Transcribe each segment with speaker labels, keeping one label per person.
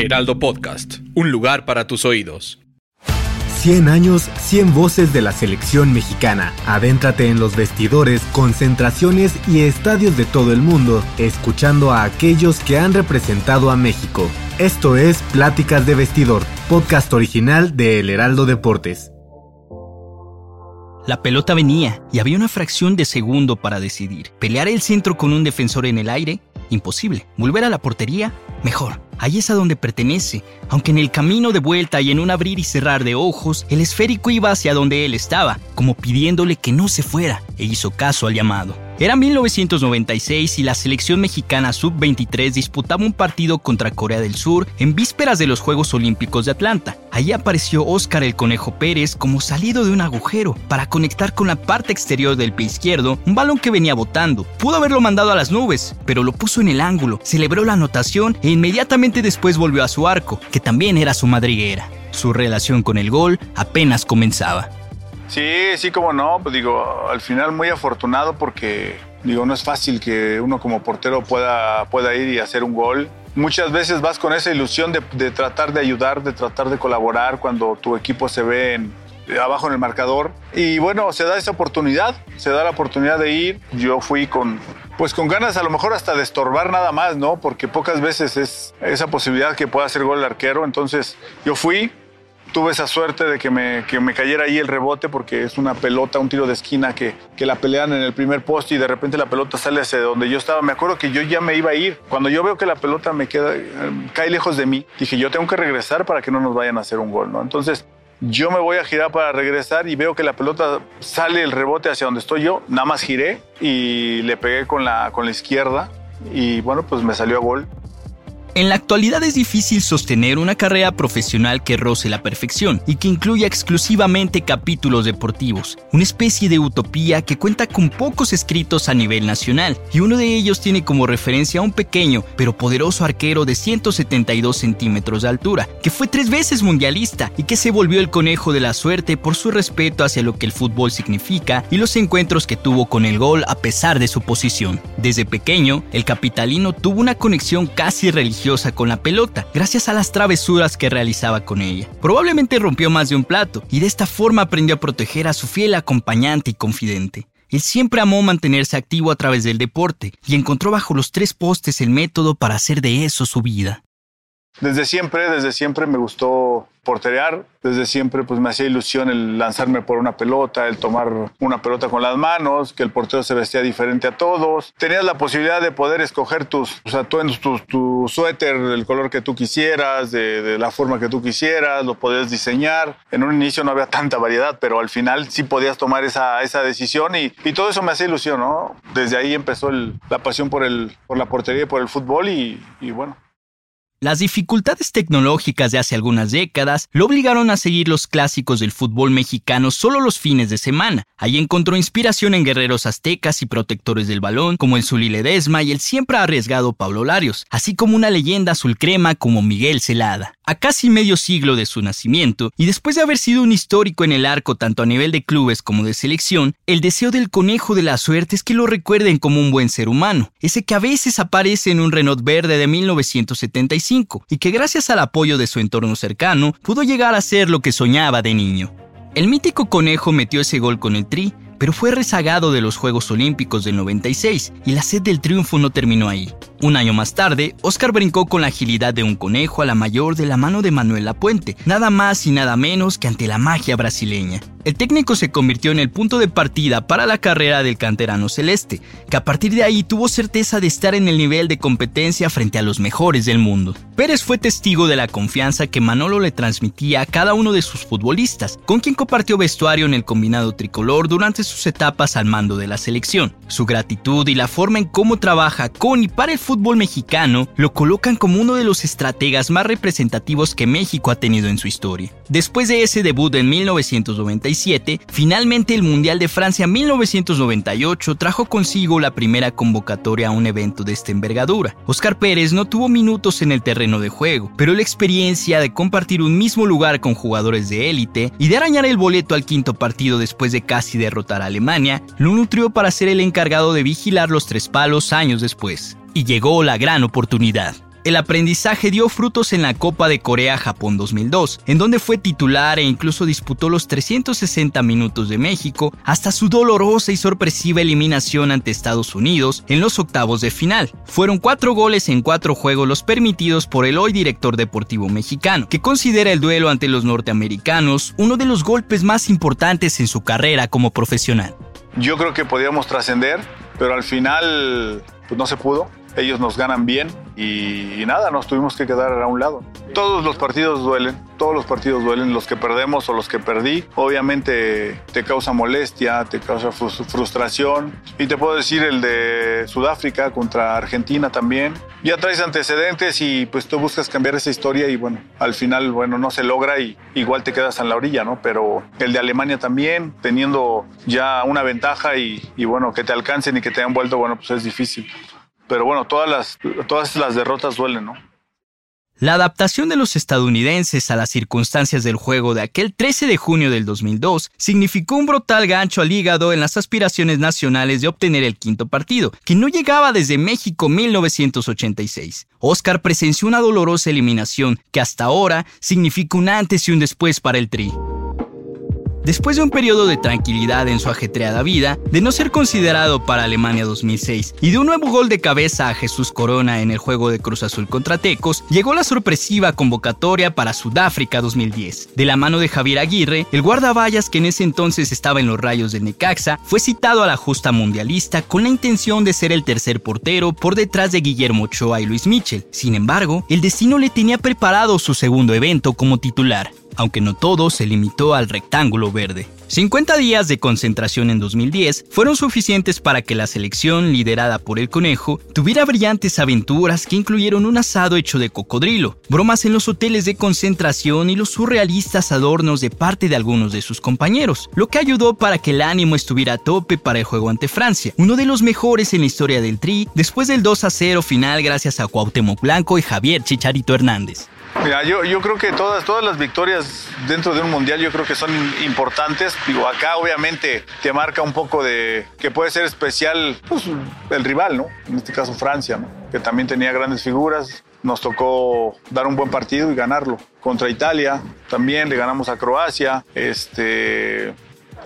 Speaker 1: Heraldo Podcast, un lugar para tus oídos.
Speaker 2: 100 años, 100 voces de la selección mexicana. Adéntrate en los vestidores, concentraciones y estadios de todo el mundo, escuchando a aquellos que han representado a México. Esto es Pláticas de Vestidor, podcast original de El Heraldo Deportes.
Speaker 3: La pelota venía y había una fracción de segundo para decidir. Pelear el centro con un defensor en el aire, imposible. Volver a la portería, mejor. Ahí es a donde pertenece, aunque en el camino de vuelta y en un abrir y cerrar de ojos, el esférico iba hacia donde él estaba, como pidiéndole que no se fuera, e hizo caso al llamado. Era 1996 y la selección mexicana sub-23 disputaba un partido contra Corea del Sur en vísperas de los Juegos Olímpicos de Atlanta. Allí apareció Óscar el Conejo Pérez como salido de un agujero para conectar con la parte exterior del pie izquierdo un balón que venía botando. Pudo haberlo mandado a las nubes, pero lo puso en el ángulo, celebró la anotación e inmediatamente después volvió a su arco, que también era su madriguera. Su relación con el gol apenas comenzaba.
Speaker 4: Sí, sí, como no, pues digo, al final muy afortunado porque digo, no es fácil que uno como portero pueda, pueda ir y hacer un gol. Muchas veces vas con esa ilusión de, de tratar de ayudar, de tratar de colaborar cuando tu equipo se ve en, abajo en el marcador. Y bueno, se da esa oportunidad, se da la oportunidad de ir. Yo fui con, pues con ganas a lo mejor hasta de estorbar nada más, ¿no? Porque pocas veces es esa posibilidad que pueda hacer gol el arquero. Entonces yo fui, tuve esa suerte de que me, que me cayera ahí el rebote porque es una pelota, un tiro de esquina que, que la pelean en el primer poste y de repente la pelota sale hacia donde yo estaba. Me acuerdo que yo ya me iba a ir. Cuando yo veo que la pelota me queda, cae lejos de mí, dije yo tengo que regresar para que no nos vayan a hacer un gol, ¿no? Entonces yo me voy a girar para regresar y veo que la pelota sale el rebote hacia donde estoy yo. Nada más giré y le pegué con la, con la izquierda y bueno, pues me salió a gol.
Speaker 3: En la actualidad es difícil sostener una carrera profesional que roce la perfección y que incluya exclusivamente capítulos deportivos, una especie de utopía que cuenta con pocos escritos a nivel nacional, y uno de ellos tiene como referencia a un pequeño pero poderoso arquero de 172 centímetros de altura, que fue tres veces mundialista y que se volvió el conejo de la suerte por su respeto hacia lo que el fútbol significa y los encuentros que tuvo con el gol a pesar de su posición. Desde pequeño, el capitalino tuvo una conexión casi religiosa con la pelota, gracias a las travesuras que realizaba con ella. Probablemente rompió más de un plato y de esta forma aprendió a proteger a su fiel acompañante y confidente. Él siempre amó mantenerse activo a través del deporte y encontró bajo los tres postes el método para hacer de eso su vida.
Speaker 4: Desde siempre, desde siempre me gustó porterear. Desde siempre pues me hacía ilusión el lanzarme por una pelota, el tomar una pelota con las manos, que el portero se vestía diferente a todos. Tenías la posibilidad de poder escoger tus atuendos, tu, tu suéter, el color que tú quisieras, de, la forma que tú quisieras, lo podías diseñar. En un inicio no había tanta variedad, pero al final sí podías tomar esa, esa decisión y, y todo eso me hacía ilusión, ¿no? Desde ahí empezó la pasión por, el, por la portería y por el fútbol y bueno.
Speaker 3: Las dificultades tecnológicas de hace algunas décadas lo obligaron a seguir los clásicos del fútbol mexicano solo los fines de semana. Ahí encontró inspiración en guerreros aztecas y protectores del balón, como el Zuli Ledesma y el siempre arriesgado Pablo Larios, así como una leyenda azul crema como Miguel Celada. A casi medio siglo de su nacimiento, y después de haber sido un histórico en el arco tanto a nivel de clubes como de selección, el deseo del conejo de la suerte es que lo recuerden como un buen ser humano, ese que a veces aparece en un Renault verde de 1975 y que gracias al apoyo de su entorno cercano pudo llegar a ser lo que soñaba de niño. El mítico conejo metió ese gol con el tri, pero fue rezagado de los Juegos Olímpicos del 96 y la sed del triunfo no terminó ahí. Un año más tarde, Oscar brincó con la agilidad de un conejo a la mayor de la mano de Manuel Lapuente, nada más y nada menos que ante la magia brasileña. El técnico se convirtió en el punto de partida para la carrera del canterano celeste, que a partir de ahí tuvo certeza de estar en el nivel de competencia frente a los mejores del mundo. Pérez fue testigo de la confianza que Manolo le transmitía a cada uno de sus futbolistas, con quien compartió vestuario en el combinado tricolor durante sus etapas al mando de la selección. Su gratitud y la forma en cómo trabaja con y para el fútbol mexicano lo colocan como uno de los estrategas más representativos que México ha tenido en su historia. Después de ese debut en 1990, finalmente el Mundial de Francia 1998 trajo consigo la primera convocatoria a un evento de esta envergadura. Oscar Pérez no tuvo minutos en el terreno de juego, pero la experiencia de compartir un mismo lugar con jugadores de élite y de arañar el boleto al quinto partido después de casi derrotar a Alemania, lo nutrió para ser el encargado de vigilar los tres palos años después. Y llegó la gran oportunidad. El aprendizaje dio frutos en la Copa de Corea-Japón 2002, en donde fue titular e incluso disputó los 360 minutos de México hasta su dolorosa y sorpresiva eliminación ante Estados Unidos en los octavos de final. Fueron cuatro goles en cuatro juegos los permitidos por el hoy director deportivo mexicano, que considera el duelo ante los norteamericanos uno de los golpes más importantes en su carrera como profesional.
Speaker 4: Yo creo que podíamos trascender, pero al final pues no se pudo ellos nos ganan bien y, nada, nos tuvimos que quedar a un lado. Todos los partidos duelen, todos los partidos duelen, los que perdemos o los que perdí. Obviamente te causa molestia, te causa frustración. Y te puedo decir el de Sudáfrica contra Argentina también. Ya traes antecedentes y pues tú buscas cambiar esa historia y bueno, al final, bueno, no se logra y igual te quedas en la orilla, ¿no? Pero el de Alemania también, teniendo ya una ventaja y, y bueno, que te alcancen y que te hayan vuelto, bueno, pues es difícil pero bueno, todas las, todas las derrotas duelen, ¿no?
Speaker 3: La adaptación de los estadounidenses a las circunstancias del juego de aquel 13 de junio del 2002 significó un brutal gancho al hígado en las aspiraciones nacionales de obtener el quinto partido, que no llegaba desde México 1986. Oscar presenció una dolorosa eliminación que hasta ahora significa un antes y un después para el Tri. Después de un periodo de tranquilidad en su ajetreada vida, de no ser considerado para Alemania 2006 y de un nuevo gol de cabeza a Jesús Corona en el juego de Cruz Azul contra Tecos, llegó la sorpresiva convocatoria para Sudáfrica 2010. De la mano de Javier Aguirre, el guardaballas que en ese entonces estaba en los rayos del Necaxa, fue citado a la justa mundialista con la intención de ser el tercer portero por detrás de Guillermo Ochoa y Luis Michel. Sin embargo, el destino le tenía preparado su segundo evento como titular aunque no todo se limitó al rectángulo verde. 50 días de concentración en 2010 fueron suficientes para que la selección, liderada por el conejo, tuviera brillantes aventuras que incluyeron un asado hecho de cocodrilo, bromas en los hoteles de concentración y los surrealistas adornos de parte de algunos de sus compañeros, lo que ayudó para que el ánimo estuviera a tope para el juego ante Francia, uno de los mejores en la historia del Tri, después del 2 a 0 final gracias a Cuauhtémoc Blanco y Javier Chicharito Hernández.
Speaker 4: Mira, yo, yo creo que todas, todas las victorias dentro de un mundial yo creo que son importantes. Digo, acá obviamente te marca un poco de que puede ser especial pues, el rival, ¿no? En este caso Francia, ¿no? Que también tenía grandes figuras. Nos tocó dar un buen partido y ganarlo. Contra Italia también le ganamos a Croacia. Este.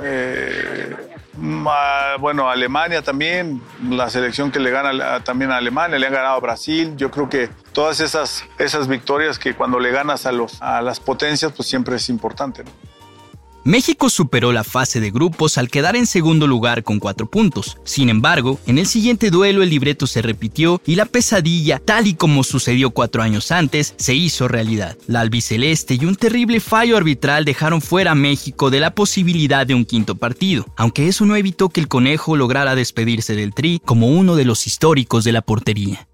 Speaker 4: Eh, bueno, Alemania también, la selección que le gana también a Alemania, le han ganado a Brasil. Yo creo que todas esas, esas victorias que cuando le ganas a las potencias, pues siempre es importante.
Speaker 3: México superó la fase de grupos al quedar en segundo lugar con cuatro puntos. Sin embargo, en el siguiente duelo el libreto se repitió y la pesadilla, tal y como sucedió cuatro años antes, se hizo realidad. La albiceleste y un terrible fallo arbitral dejaron fuera a México de la posibilidad de un quinto partido, aunque eso no evitó que el conejo lograra despedirse del tri como uno de los históricos de la portería.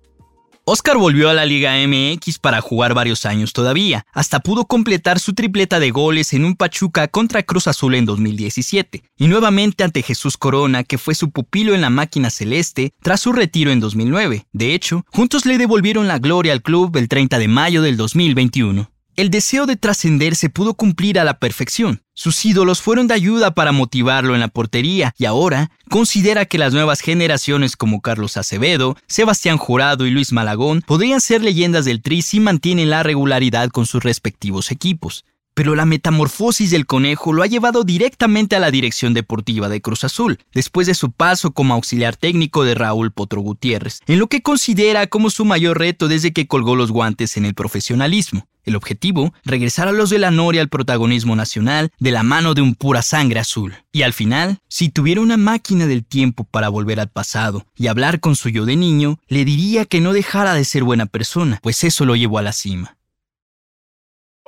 Speaker 3: Oscar volvió a la Liga MX para jugar varios años todavía, hasta pudo completar su tripleta de goles en un Pachuca contra Cruz Azul en 2017, y nuevamente ante Jesús Corona, que fue su pupilo en la máquina celeste tras su retiro en 2009. De hecho, juntos le devolvieron la gloria al club el 30 de mayo del 2021. El deseo de trascender se pudo cumplir a la perfección. Sus ídolos fueron de ayuda para motivarlo en la portería y ahora considera que las nuevas generaciones como Carlos Acevedo, Sebastián Jurado y Luis Malagón podrían ser leyendas del Tri si mantienen la regularidad con sus respectivos equipos. Pero la metamorfosis del conejo lo ha llevado directamente a la dirección deportiva de Cruz Azul, después de su paso como auxiliar técnico de Raúl Potro Gutiérrez, en lo que considera como su mayor reto desde que colgó los guantes en el profesionalismo. El objetivo, regresar a los de la Noria al protagonismo nacional de la mano de un pura sangre azul. Y al final, si tuviera una máquina del tiempo para volver al pasado y hablar con su yo de niño, le diría que no dejara de ser buena persona, pues eso lo llevó a la cima.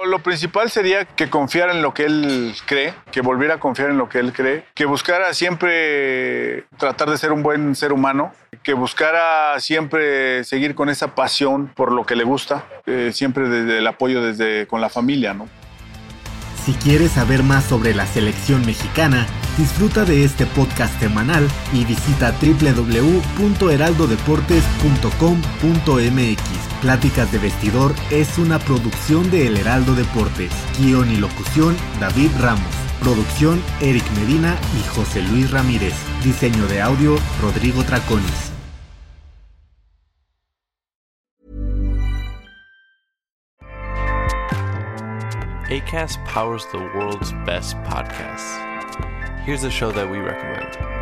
Speaker 4: Lo principal sería que confiara en lo que él cree, que volviera a confiar en lo que él cree, que buscara siempre tratar de ser un buen ser humano, que buscara siempre seguir con esa pasión por lo que le gusta, eh, siempre desde el apoyo desde con la familia, ¿no?
Speaker 2: Si quieres saber más sobre la selección mexicana, disfruta de este podcast semanal y visita www.heraldodeportes.com.mx. Pláticas de Vestidor es una producción de El Heraldo Deportes. Guión y locución David Ramos. Producción Eric Medina y José Luis Ramírez. Diseño de audio Rodrigo Traconis.
Speaker 5: ACAST powers the world's best podcasts. Here's a show that we recommend.